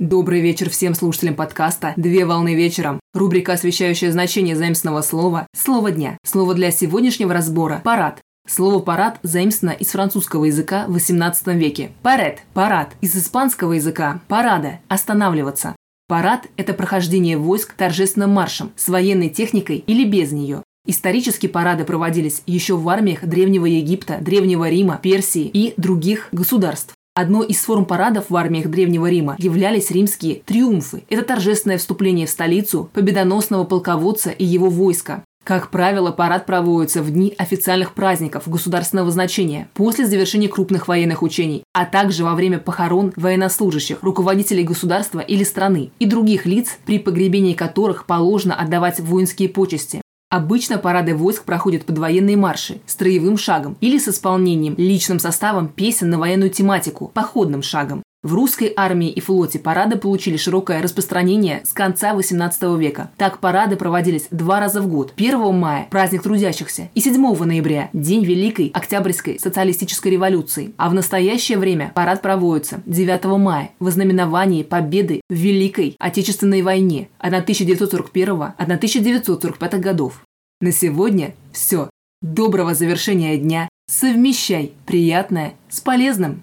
Добрый вечер всем слушателям подкаста «Две волны вечером». Рубрика, освещающая значение заимственного слова «Слово дня». Слово для сегодняшнего разбора – «парад». Слово «парад» заимствовано из французского языка в XVIII веке. «Парет» – «парад». Из испанского языка «парада» – «останавливаться». Парад – это прохождение войск торжественным маршем, с военной техникой или без нее. Исторически парады проводились еще в армиях Древнего Египта, Древнего Рима, Персии и других государств. Одной из форм парадов в армиях Древнего Рима являлись римские триумфы. Это торжественное вступление в столицу победоносного полководца и его войска. Как правило, парад проводится в дни официальных праздников государственного значения, после завершения крупных военных учений, а также во время похорон военнослужащих, руководителей государства или страны и других лиц, при погребении которых положено отдавать воинские почести. Обычно парады войск проходят под военные марши, строевым шагом или с исполнением личным составом песен на военную тематику, походным шагом. В русской армии и флоте парады получили широкое распространение с конца XVIII века. Так парады проводились два раза в год. 1 мая – праздник трудящихся, и 7 ноября – День Великой Октябрьской социалистической революции. А в настоящее время парад проводится 9 мая в ознаменовании победы в Великой Отечественной войне 1941-1945 годов. На сегодня все. Доброго завершения дня. Совмещай приятное с полезным.